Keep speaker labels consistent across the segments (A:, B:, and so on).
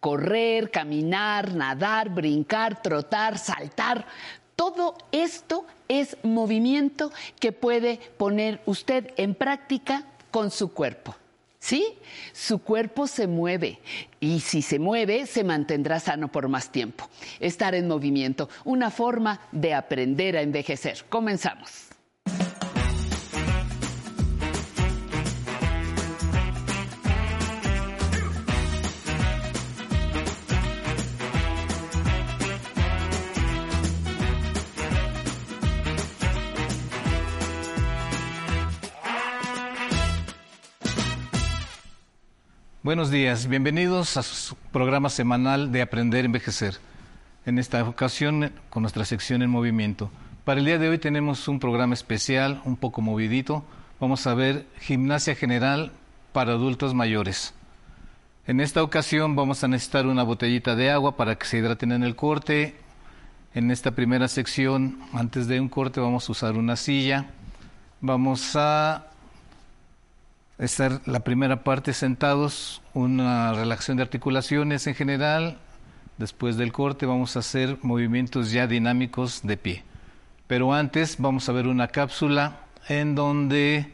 A: correr, caminar, nadar, brincar, trotar, saltar. Todo esto es movimiento que puede poner usted en práctica con su cuerpo. ¿Sí? Su cuerpo se mueve y si se mueve se mantendrá sano por más tiempo. Estar en movimiento, una forma de aprender a envejecer. Comenzamos.
B: Buenos días, bienvenidos a su programa semanal de Aprender a Envejecer. En esta ocasión con nuestra sección en movimiento. Para el día de hoy tenemos un programa especial, un poco movidito. Vamos a ver gimnasia general para adultos mayores. En esta ocasión vamos a necesitar una botellita de agua para que se hidraten en el corte. En esta primera sección, antes de un corte, vamos a usar una silla. Vamos a estar la primera parte sentados, una relajación de articulaciones en general. Después del corte vamos a hacer movimientos ya dinámicos de pie. Pero antes vamos a ver una cápsula en donde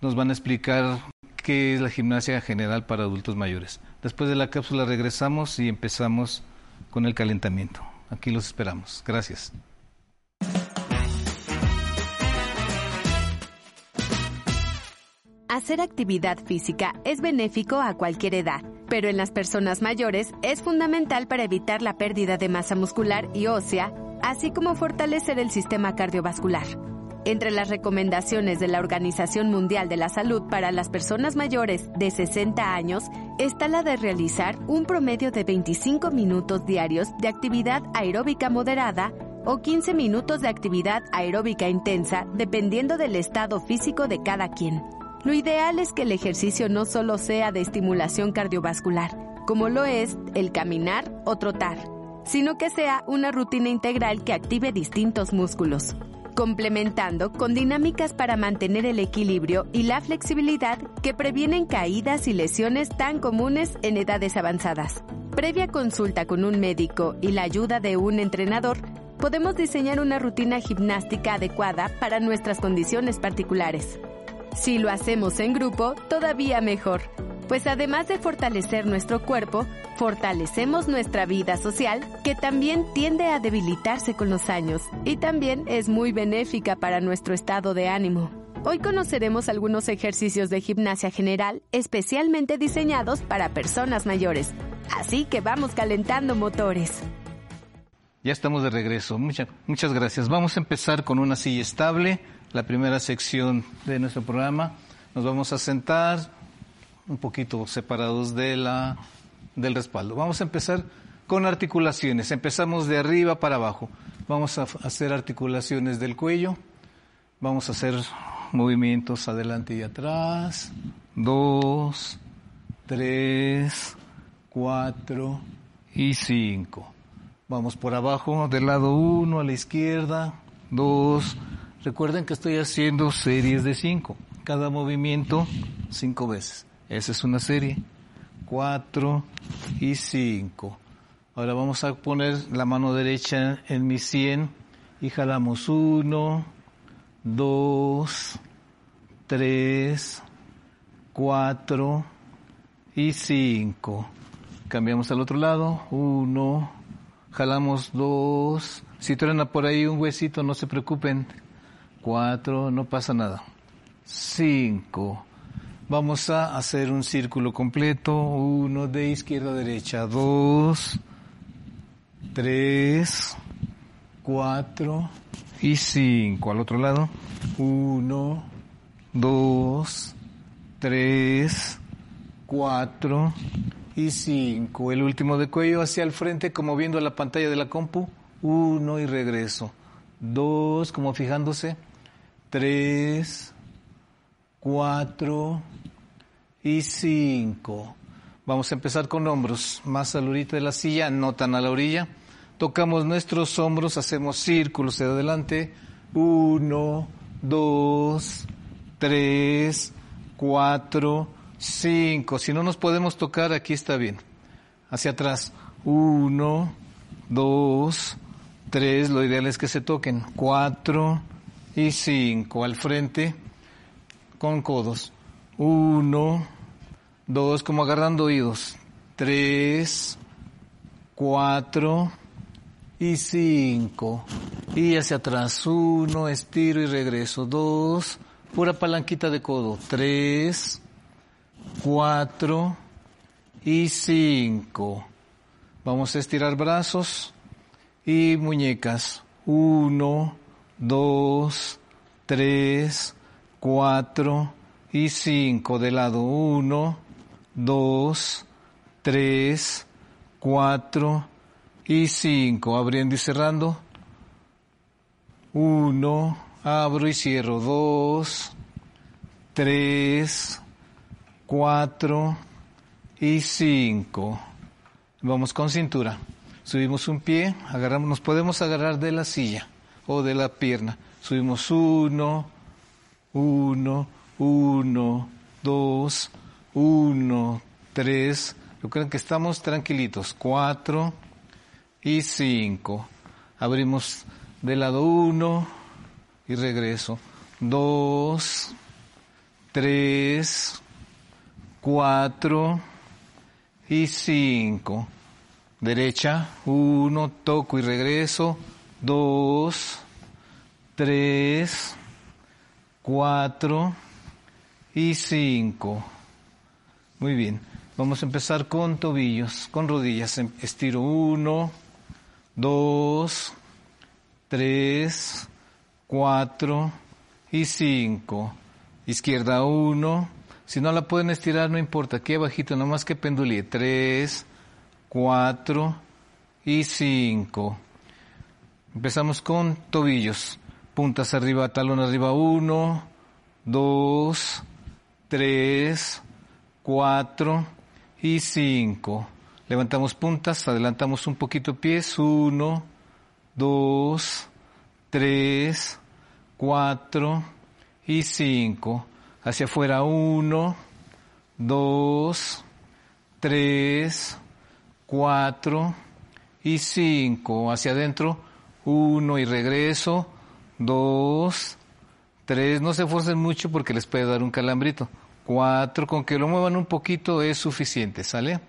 B: nos van a explicar qué es la gimnasia general para adultos mayores. Después de la cápsula regresamos y empezamos con el calentamiento. Aquí los esperamos. Gracias.
C: Hacer actividad física es benéfico a cualquier edad, pero en las personas mayores es fundamental para evitar la pérdida de masa muscular y ósea, así como fortalecer el sistema cardiovascular. Entre las recomendaciones de la Organización Mundial de la Salud para las personas mayores de 60 años está la de realizar un promedio de 25 minutos diarios de actividad aeróbica moderada o 15 minutos de actividad aeróbica intensa, dependiendo del estado físico de cada quien. Lo ideal es que el ejercicio no solo sea de estimulación cardiovascular, como lo es el caminar o trotar, sino que sea una rutina integral que active distintos músculos, complementando con dinámicas para mantener el equilibrio y la flexibilidad que previenen caídas y lesiones tan comunes en edades avanzadas. Previa consulta con un médico y la ayuda de un entrenador, podemos diseñar una rutina gimnástica adecuada para nuestras condiciones particulares. Si lo hacemos en grupo, todavía mejor, pues además de fortalecer nuestro cuerpo, fortalecemos nuestra vida social, que también tiende a debilitarse con los años y también es muy benéfica para nuestro estado de ánimo. Hoy conoceremos algunos ejercicios de gimnasia general especialmente diseñados para personas mayores, así que vamos calentando motores.
B: Ya estamos de regreso. Muchas, gracias. Vamos a empezar con una silla estable la primera sección de nuestro programa. Nos vamos a sentar un poquito separados del respaldo. Vamos a empezar con articulaciones. Empezamos de arriba para abajo. Vamos a hacer articulaciones del cuello. Vamos a hacer movimientos adelante y atrás. Dos, tres, cuatro y cinco. Vamos por abajo del lado uno a la izquierda. Dos, Recuerden que estoy haciendo series de cinco. Cada movimiento cinco veces. Esa es una serie. Cuatro y cinco. Ahora vamos a poner la mano derecha en mi 100 y jalamos uno, dos, tres, cuatro y cinco. Cambiamos al otro lado. Uno, jalamos dos. Si truena por ahí un huesito, no se preocupen cuatro, no pasa nada. Cinco. Vamos a hacer un círculo completo, uno de izquierda a derecha, dos, tres, cuatro y cinco. Al otro lado, uno, dos, tres, cuatro y cinco. El último de cuello hacia el frente, como viendo la pantalla de la compu, uno y regreso. Dos, como fijándose tres, cuatro y cinco. Vamos a empezar con hombros, más a la orilla de la silla, no tan a la orilla. Tocamos nuestros hombros, hacemos círculos de adelante. Uno, dos, tres, cuatro, cinco. Si no nos podemos tocar, aquí está bien. hacia atrás. Uno, dos, tres, lo ideal es que se toquen. Cuatro y cinco al frente con codos. Uno, dos, como agarrando oídos. Tres, cuatro y cinco. Y hacia atrás. Uno, estiro y regreso. Dos, pura palanquita de codo. Tres, cuatro y cinco. Vamos a estirar brazos y muñecas. Uno, dos, tres, cuatro y cinco. De lado uno, dos, tres, cuatro y cinco. Abriendo y cerrando. Uno, abro y cierro. Dos, tres, cuatro y cinco. Vamos con cintura. Subimos un pie, agarramos, nos podemos agarrar de la silla o de la pierna. Subimos uno, uno, uno, dos, uno, tres. Creo que estamos tranquilitos. Cuatro y cinco. Abrimos del lado uno y regreso. Dos, tres, cuatro y cinco. Derecha, uno, toco y regreso, dos, tres, cuatro y cinco. Muy bien. Vamos a empezar con tobillos, con rodillas. Em, estiro uno, dos, tres, cuatro y cinco. Izquierda uno, si no la pueden estirar, no importa, aquí abajito, nomás que pendulie. Tres, cuatro y cinco. Empezamos con tobillos. Puntas arriba, talón arriba. Uno, dos, tres, cuatro y cinco. Levantamos puntas, adelantamos un poquito pies. Uno, dos, tres, cuatro y cinco hacia afuera uno, dos, tres, cuatro y cinco. Hacia adentro uno y regreso, dos, tres. No se esfuercen mucho porque les puede dar un calambrito. Cuatro, con que lo muevan un poquito es suficiente, ¿sale?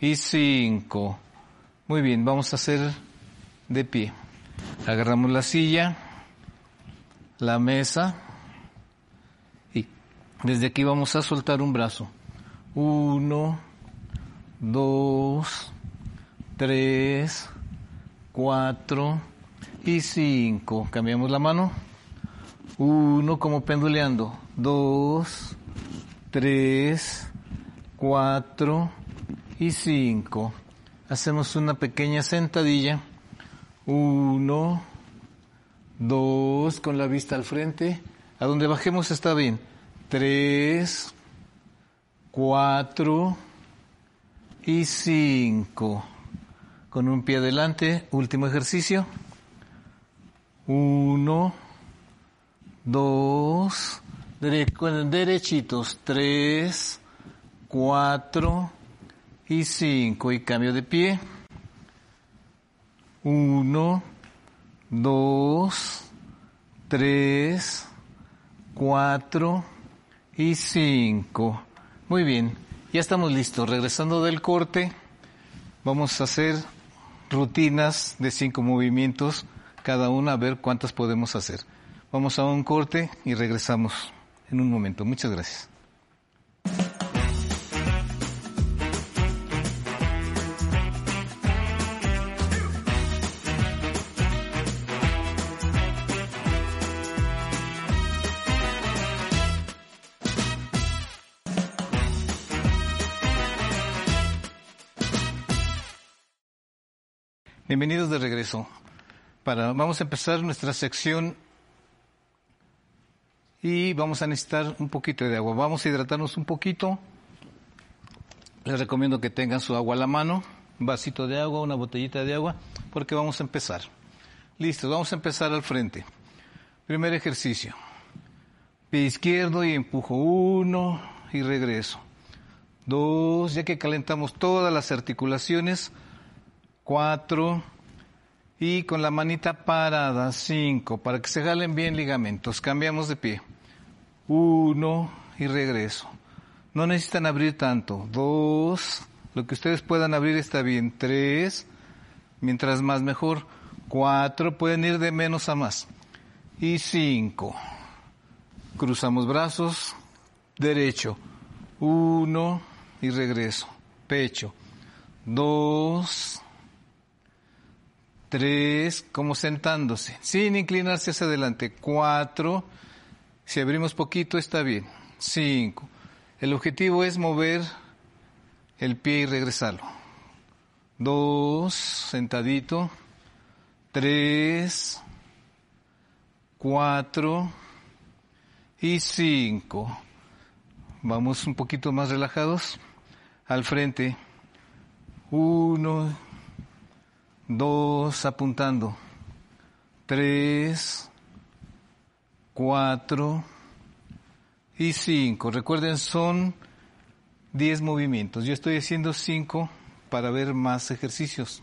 B: Y cinco. Muy bien, vamos a hacer de pie. Agarramos la silla, la mesa, desde aquí vamos a soltar un brazo. Uno, dos, tres, cuatro y cinco. Cambiamos la mano. Uno como penduleando. Dos, tres, cuatro y cinco. Hacemos una pequeña sentadilla. Uno, dos, con la vista al frente. A donde bajemos está bien tres, cuatro y cinco. Con un pie adelante, último ejercicio. Uno, dos, derechitos, tres, cuatro y cinco. Y cambio de pie. Uno, dos, tres, cuatro y cinco. Muy bien, ya estamos listos. Regresando del corte, vamos a hacer rutinas de cinco movimientos, cada una a ver cuántas podemos hacer. Vamos a un corte y regresamos en un momento. Muchas gracias. Bienvenidos de regreso. Para, vamos a empezar nuestra sección y vamos a necesitar un poquito de agua. Vamos a hidratarnos un poquito. Les recomiendo que tengan su agua a la mano, un vasito de agua, una botellita de agua, porque vamos a empezar. Listo, vamos a empezar al frente. Primer ejercicio. Pie izquierdo y empujo uno y regreso. dos, ya que calentamos todas las articulaciones, cuatro, y con la manita parada, cinco, para que se jalen bien ligamentos. Cambiamos de pie. Uno y regreso. No necesitan abrir tanto. Dos, lo que ustedes puedan abrir está bien. Tres, mientras más mejor. Cuatro, pueden ir de menos a más. Y cinco. Cruzamos brazos, derecho. Uno y regreso. Pecho. Dos, tres, como sentándose, sin inclinarse hacia adelante. Cuatro, si abrimos poquito está bien. Cinco. El objetivo es mover el pie y regresarlo. Dos, sentadito. Tres, cuatro y cinco. Vamos un poquito más relajados. Al frente. Uno, dos, apuntando. Tres, cuatro y cinco. Recuerden, son diez movimientos. Yo estoy haciendo cinco para ver más ejercicios.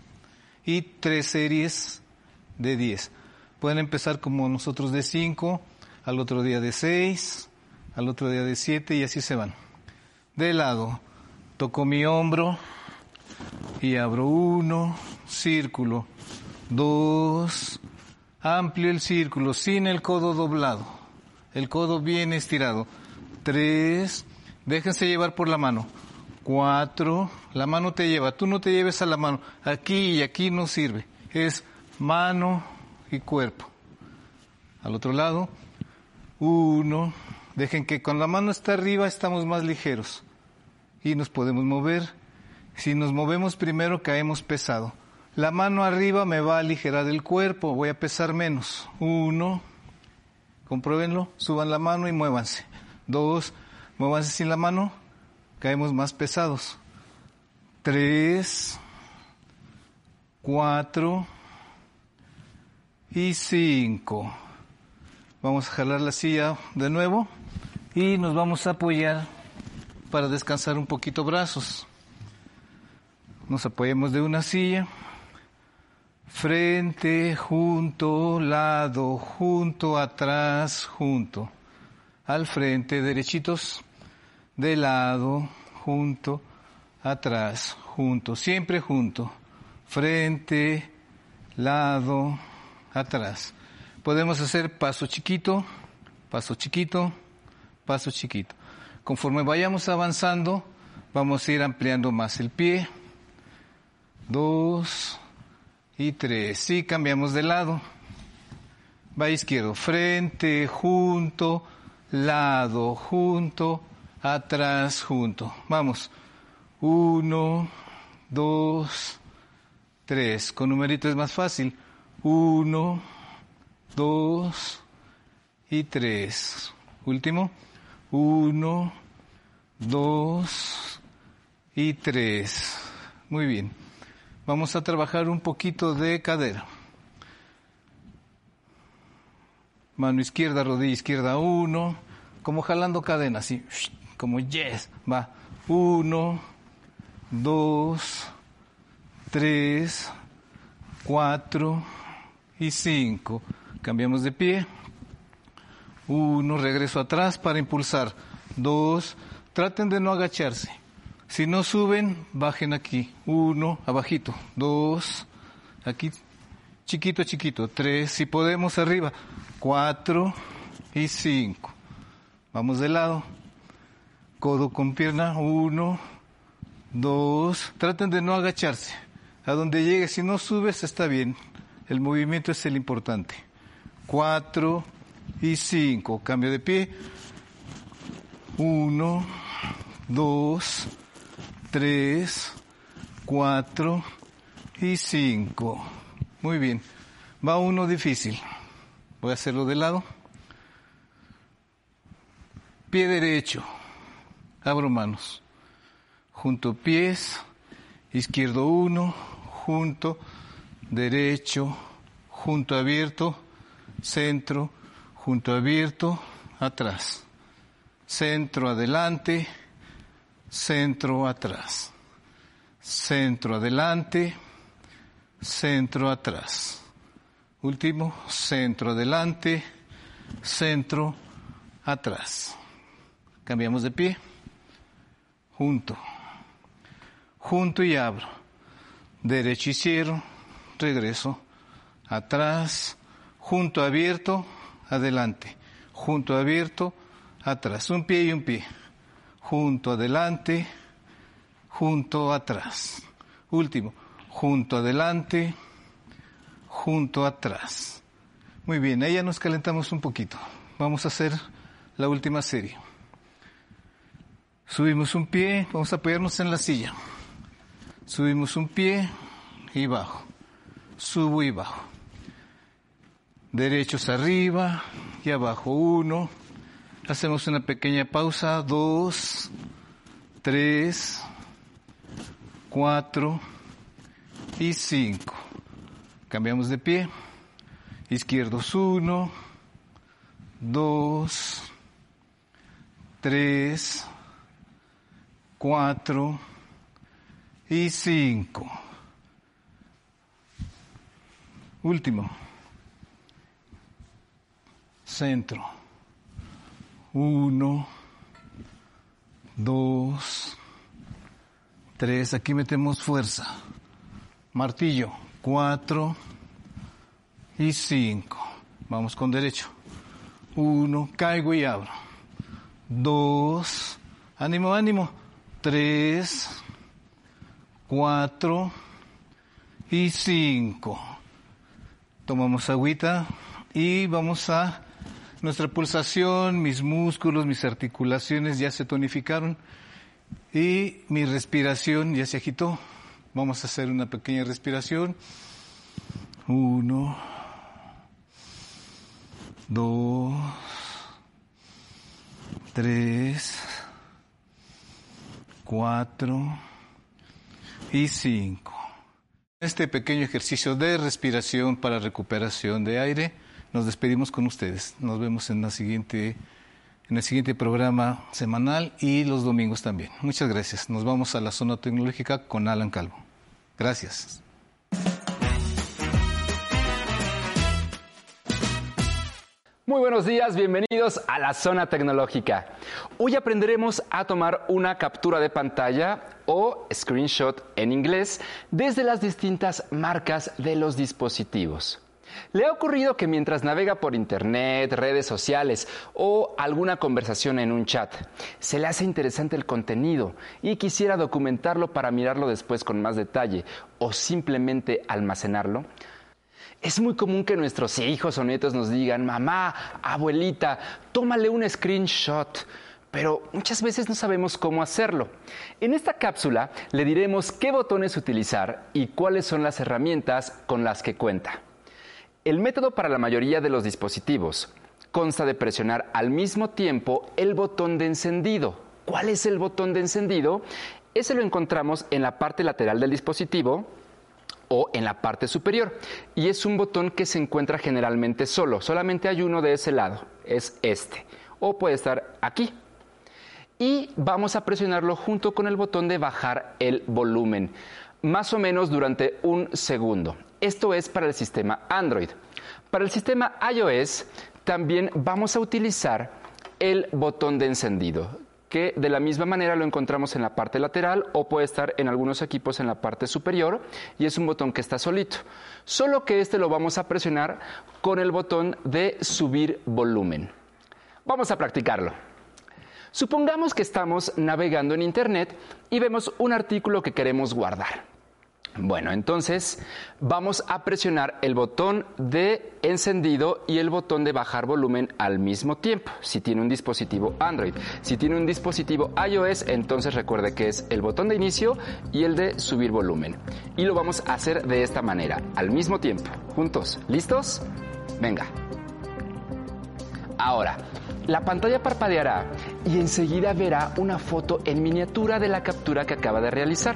B: Y tres series de diez. Pueden empezar como nosotros de cinco, al otro día de seis, al otro día de siete y así se van. De lado, toco mi hombro y abro uno, círculo, dos, amplio el círculo, sin el codo doblado, el codo bien estirado, tres, déjense llevar por la mano, cuatro, la mano te lleva, tú no te lleves a la mano, aquí y aquí no sirve, es mano y cuerpo. Al otro lado, uno, dejen que con la mano está arriba estamos más ligeros. Y nos podemos mover. Si nos movemos primero caemos pesado. La mano arriba me va a aligerar el cuerpo, voy a pesar menos. Uno, compruébenlo, suban la mano y muévanse. Dos, muévanse sin la mano, caemos más pesados. Tres, cuatro y cinco. Vamos a jalar la silla de nuevo y nos vamos a apoyar para descansar un poquito brazos. Nos apoyamos de una silla, frente, junto, lado, junto, atrás, junto, al frente, derechitos, de lado, junto, atrás, junto, siempre junto, frente, lado, atrás. Podemos hacer paso chiquito, paso chiquito, paso chiquito. Conforme vayamos avanzando, vamos a ir ampliando más el pie. Dos y tres. Sí, cambiamos de lado. Va izquierdo, frente, junto, lado, junto, atrás, junto. Vamos. Uno, dos, tres. Con numerito es más fácil. Uno, dos y tres. Último. Uno, dos y tres. Muy bien. Vamos a trabajar un poquito de cadera. Mano izquierda, rodilla izquierda, uno. Como jalando cadena, así. Como yes. Va. Uno, dos, tres, cuatro y cinco. Cambiamos de pie. Uno, regreso atrás para impulsar. Dos, traten de no agacharse. Si no suben, bajen aquí. Uno, abajito. Dos, aquí, chiquito, chiquito. Tres, si podemos, arriba. Cuatro y cinco. Vamos de lado. Codo con pierna. Uno, dos. Traten de no agacharse. A donde llegue, si no subes, está bien. El movimiento es el importante. Cuatro y cinco. Cambio de pie. Uno, dos, tres, cuatro y cinco. Muy bien. Va uno difícil. Voy a hacerlo de lado. Pie derecho. Abro manos. Junto pies. Izquierdo uno. Junto. Derecho. Junto abierto. Centro junto abierto, atrás. Centro adelante, centro atrás, centro adelante, centro atrás. Último, centro adelante, centro atrás. Cambiamos de pie, junto, junto y abro. Derecho y cierro, regreso, atrás, junto abierto, adelante, junto abierto, atrás, un pie y un pie, junto adelante, junto atrás. Último, junto adelante, junto atrás. Muy bien, ahí ya nos calentamos un poquito. Vamos a hacer la última serie. Subimos un pie, vamos a apoyarnos en la silla. Subimos un pie y bajo. Subo y bajo. Derechos arriba y abajo. Uno. Hacemos una pequeña pausa. Dos, tres, cuatro y cinco. Cambiamos de pie. Izquierdos uno, dos, tres, cuatro y cinco. Último. Centro. Uno, dos, tres. Aquí metemos fuerza. Martillo. Cuatro y cinco. Vamos con derecho. Uno, caigo y abro. Dos, ánimo, ánimo. Tres, cuatro y cinco. Tomamos agüita y vamos a nuestra pulsación, mis músculos, mis articulaciones ya se tonificaron y mi respiración ya se agitó. Vamos a hacer una pequeña respiración. Uno, dos, tres, cuatro y cinco. Este pequeño ejercicio de respiración para recuperación de aire, nos despedimos con ustedes. Nos vemos en, el siguiente programa semanal y los domingos también. Muchas gracias. Nos vamos a la zona tecnológica con Alan Calvo. Gracias.
D: Muy buenos días, bienvenidos a la zona tecnológica. Hoy aprenderemos a tomar una captura de pantalla o screenshot en inglés desde las distintas marcas de los dispositivos. ¿Le ha ocurrido que mientras navega por internet, redes sociales o alguna conversación en un chat, se le hace interesante el contenido y quisiera documentarlo para mirarlo después con más detalle o simplemente almacenarlo? Es muy común que nuestros hijos o nietos nos digan, mamá, abuelita, tómale un screenshot, pero muchas veces no sabemos cómo hacerlo. En esta cápsula le diremos qué botones utilizar y cuáles son las herramientas con las que cuenta. El método para la mayoría de los dispositivos consta de presionar al mismo tiempo el botón de encendido. ¿Cuál es el botón de encendido? Ese lo encontramos en la parte lateral del dispositivo o en la parte superior. Y es un botón que se encuentra generalmente solo. Solamente hay uno de ese lado. Es este. O puede estar aquí. Y vamos a presionarlo junto con el botón de bajar el volumen. Más o menos durante un segundo. Esto es para el sistema Android. Para el sistema iOS también vamos a utilizar el botón de encendido, que de la misma manera lo encontramos en la parte lateral o puede estar en algunos equipos en la parte superior y es un botón que está solito. Solo que este lo vamos a presionar con el botón de subir volumen. Vamos a practicarlo. Supongamos que estamos navegando en Internet y vemos un artículo que queremos guardar. Bueno, entonces vamos a presionar el botón de encendido y el botón de bajar volumen al mismo tiempo, si tiene un dispositivo Android. Si tiene un dispositivo iOS, entonces recuerde que es el botón de inicio y el de subir volumen. Y lo vamos a hacer de esta manera, al mismo tiempo, juntos. ¿Listos? Venga. Ahora, la pantalla parpadeará y enseguida verá una foto en miniatura de la captura que acaba de realizar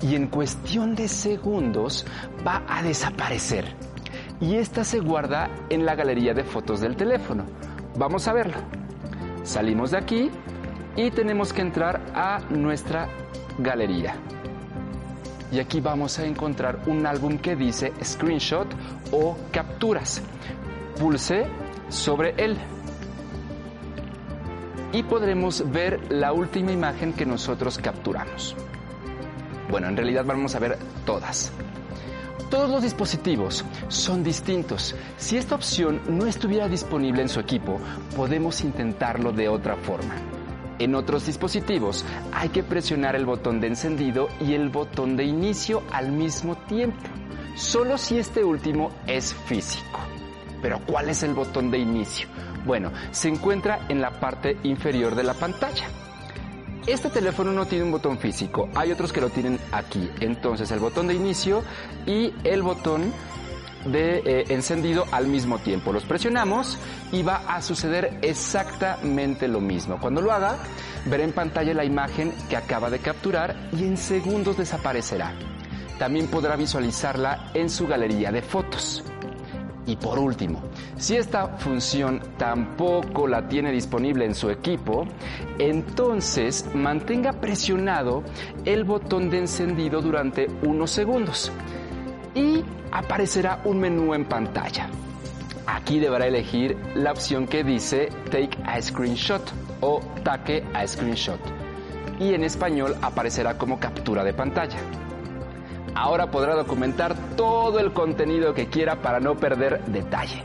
D: y en cuestión de segundos va a desaparecer. Y esta se guarda en la galería de fotos del teléfono. Vamos a verlo. Salimos de aquí y tenemos que entrar a nuestra galería. Y aquí vamos a encontrar un álbum que dice screenshot o capturas. Pulse sobre él y podremos ver la última imagen que nosotros capturamos. Bueno, en realidad vamos a ver todas. Todos los dispositivos son distintos. Si esta opción no estuviera disponible en su equipo, podemos intentarlo de otra forma. En otros dispositivos hay que presionar el botón de encendido y el botón de inicio al mismo tiempo, solo si este último es físico. Pero ¿cuál es el botón de inicio? Bueno, se encuentra en la parte inferior de la pantalla. Este teléfono no tiene un botón físico, hay otros que lo tienen aquí. Entonces el botón de inicio y el botón de eh, encendido al mismo tiempo. Los presionamos y va a suceder exactamente lo mismo. Cuando lo haga, verá en pantalla la imagen que acaba de capturar y en segundos desaparecerá. También podrá visualizarla en su galería de fotos. Y por último, si esta función tampoco la tiene disponible en su equipo, entonces mantenga presionado el botón de encendido durante unos segundos y aparecerá un menú en pantalla. Aquí deberá elegir la opción que dice Take a Screenshot o Taque a Screenshot y en español aparecerá como captura de pantalla. Ahora podrá documentar todo el contenido que quiera para no perder detalle.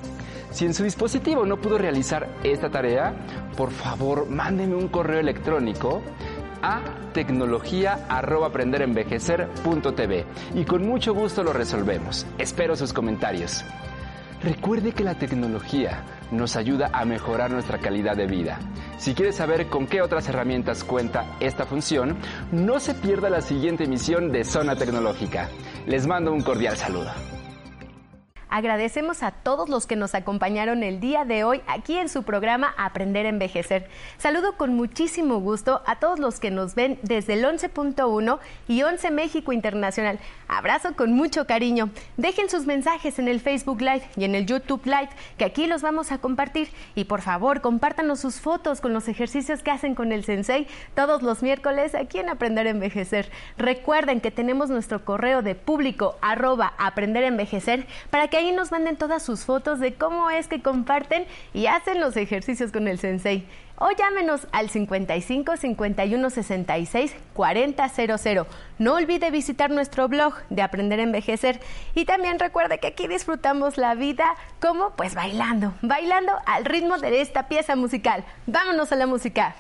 D: Si en su dispositivo no pudo realizar esta tarea, por favor mándeme un correo electrónico a tecnología.aprenderenvejecer.tv y con mucho gusto lo resolvemos. Espero sus comentarios. Recuerde que la tecnología nos ayuda a mejorar nuestra calidad de vida. Si quiere saber con qué otras herramientas cuenta esta función, no se pierda la siguiente emisión de Zona Tecnológica. Les mando un cordial saludo.
C: Agradecemos a todos los que nos acompañaron el día de hoy aquí en su programa Aprender a Envejecer. Saludo con muchísimo gusto a todos los que nos ven desde el 11.1 y 11 México Internacional. Abrazo con mucho cariño. Dejen sus mensajes en el Facebook Live y en el YouTube Live, que aquí los vamos a compartir. Y por favor, compártanos sus fotos con los ejercicios que hacen con el Sensei todos los miércoles aquí en Aprender a Envejecer. Recuerden que tenemos nuestro correo de público arroba aprender envejecer para que ahí nos manden todas sus fotos de cómo es que comparten y hacen los ejercicios con el sensei. O llámenos al 55 51 66 4000. No olvide visitar nuestro blog de Aprender a Envejecer. Y también recuerde que aquí disfrutamos la vida como pues bailando, bailando al ritmo de esta pieza musical. Vámonos a la música.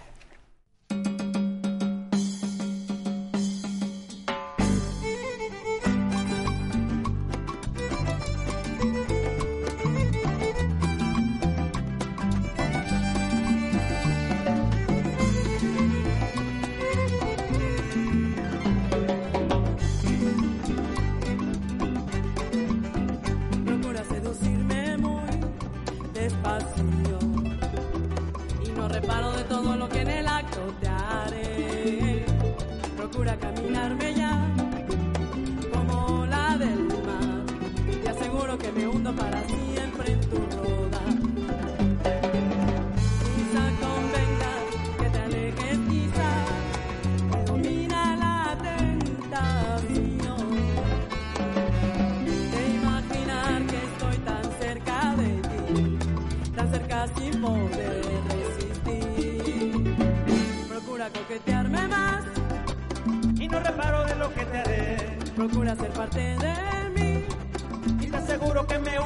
E: Procura ser parte de mí,
F: Y te aseguro que me